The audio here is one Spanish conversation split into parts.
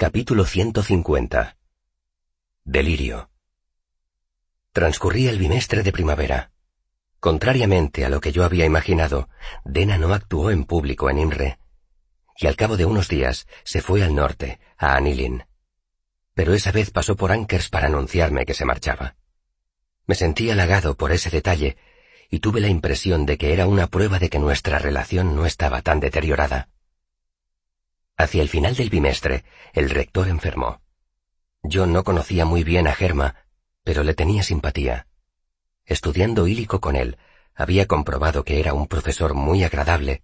Capítulo 150 Delirio Transcurría el bimestre de primavera. Contrariamente a lo que yo había imaginado, Dena no actuó en público en Imre, y al cabo de unos días se fue al norte, a Anilin. Pero esa vez pasó por Ankers para anunciarme que se marchaba. Me sentí halagado por ese detalle y tuve la impresión de que era una prueba de que nuestra relación no estaba tan deteriorada. Hacia el final del bimestre, el rector enfermó. Yo no conocía muy bien a Germa, pero le tenía simpatía. Estudiando hílico con él, había comprobado que era un profesor muy agradable,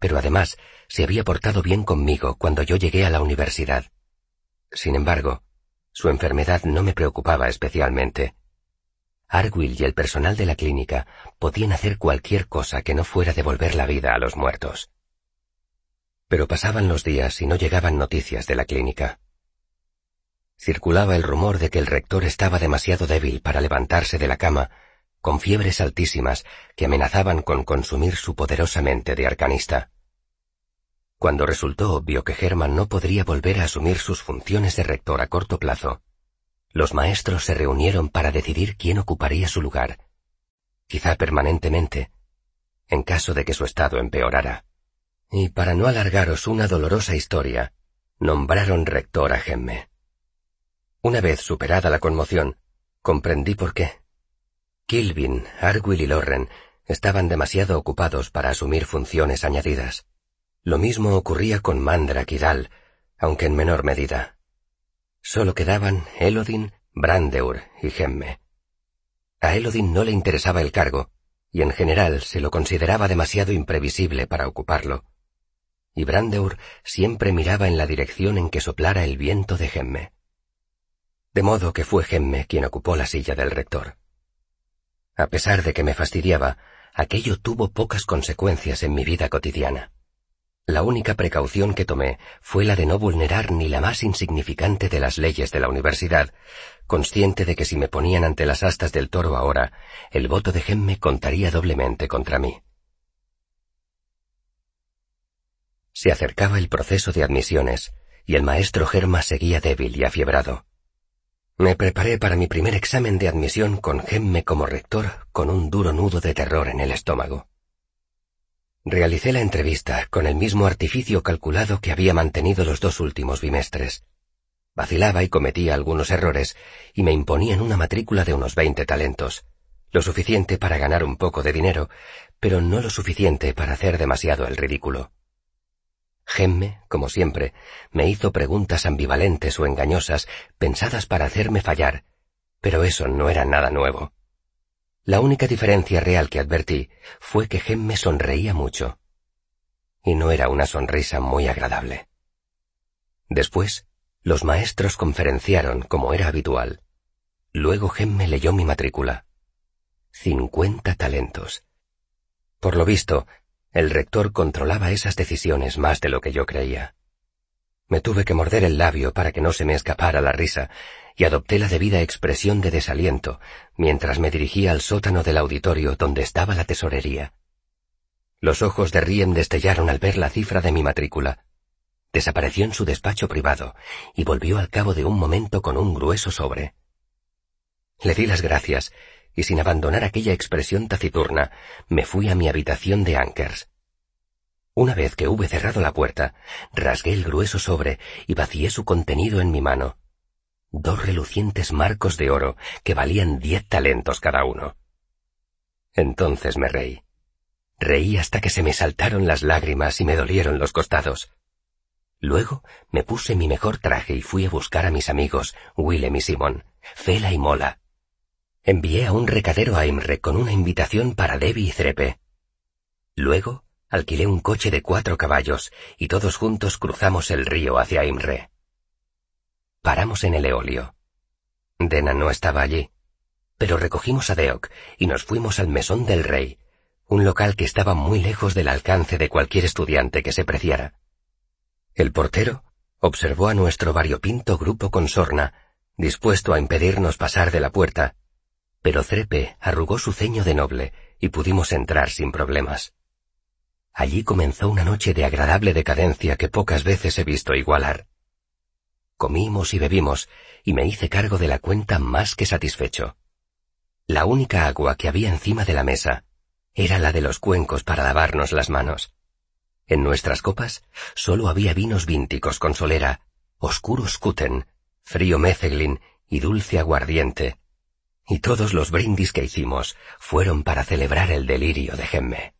pero además se había portado bien conmigo cuando yo llegué a la universidad. Sin embargo, su enfermedad no me preocupaba especialmente. Argyll y el personal de la clínica podían hacer cualquier cosa que no fuera devolver la vida a los muertos. Pero pasaban los días y no llegaban noticias de la clínica. Circulaba el rumor de que el rector estaba demasiado débil para levantarse de la cama, con fiebres altísimas que amenazaban con consumir su poderosa mente de arcanista. Cuando resultó obvio que Herman no podría volver a asumir sus funciones de rector a corto plazo, los maestros se reunieron para decidir quién ocuparía su lugar, quizá permanentemente, en caso de que su estado empeorara. Y para no alargaros una dolorosa historia, nombraron rector a Gemme. Una vez superada la conmoción, comprendí por qué. Kilvin, Argyll y Lorren estaban demasiado ocupados para asumir funciones añadidas. Lo mismo ocurría con Mandrak y Dal, aunque en menor medida. Solo quedaban Elodin, Brandeur y Gemme. A Elodin no le interesaba el cargo, y en general se lo consideraba demasiado imprevisible para ocuparlo. Y Brandeur siempre miraba en la dirección en que soplara el viento de Gemme de modo que fue Gemme quien ocupó la silla del rector. A pesar de que me fastidiaba, aquello tuvo pocas consecuencias en mi vida cotidiana. La única precaución que tomé fue la de no vulnerar ni la más insignificante de las leyes de la universidad, consciente de que si me ponían ante las astas del toro ahora, el voto de Gemme contaría doblemente contra mí. Se acercaba el proceso de admisiones, y el maestro Germa seguía débil y afiebrado. Me preparé para mi primer examen de admisión con Gemme como rector con un duro nudo de terror en el estómago. Realicé la entrevista con el mismo artificio calculado que había mantenido los dos últimos bimestres. Vacilaba y cometía algunos errores y me imponían una matrícula de unos veinte talentos, lo suficiente para ganar un poco de dinero, pero no lo suficiente para hacer demasiado el ridículo. Gemme, como siempre, me hizo preguntas ambivalentes o engañosas, pensadas para hacerme fallar, pero eso no era nada nuevo. La única diferencia real que advertí fue que Gemme sonreía mucho. Y no era una sonrisa muy agradable. Después, los maestros conferenciaron como era habitual. Luego Gemme leyó mi matrícula. Cincuenta talentos. Por lo visto, el rector controlaba esas decisiones más de lo que yo creía. Me tuve que morder el labio para que no se me escapara la risa, y adopté la debida expresión de desaliento mientras me dirigía al sótano del auditorio donde estaba la tesorería. Los ojos de Riem destellaron al ver la cifra de mi matrícula. Desapareció en su despacho privado y volvió al cabo de un momento con un grueso sobre. Le di las gracias y sin abandonar aquella expresión taciturna, me fui a mi habitación de Ankers. Una vez que hube cerrado la puerta, rasgué el grueso sobre y vacié su contenido en mi mano. Dos relucientes marcos de oro que valían diez talentos cada uno. Entonces me reí. Reí hasta que se me saltaron las lágrimas y me dolieron los costados. Luego me puse mi mejor traje y fui a buscar a mis amigos, Willem y Simon, Fela y Mola, envié a un recadero a Imre con una invitación para Debbie y Crepe. Luego, alquilé un coche de cuatro caballos y todos juntos cruzamos el río hacia Imre. Paramos en el Eolio. Dena no estaba allí, pero recogimos a Deok y nos fuimos al Mesón del Rey, un local que estaba muy lejos del alcance de cualquier estudiante que se preciara. El portero observó a nuestro variopinto grupo con sorna, dispuesto a impedirnos pasar de la puerta, pero Crepe arrugó su ceño de noble y pudimos entrar sin problemas. Allí comenzó una noche de agradable decadencia que pocas veces he visto igualar. comimos y bebimos, y me hice cargo de la cuenta más que satisfecho. La única agua que había encima de la mesa era la de los cuencos para lavarnos las manos. En nuestras copas solo había vinos vínticos con solera, oscuro scuten, frío mezeglin y dulce aguardiente. Y todos los brindis que hicimos fueron para celebrar el delirio de Gemme.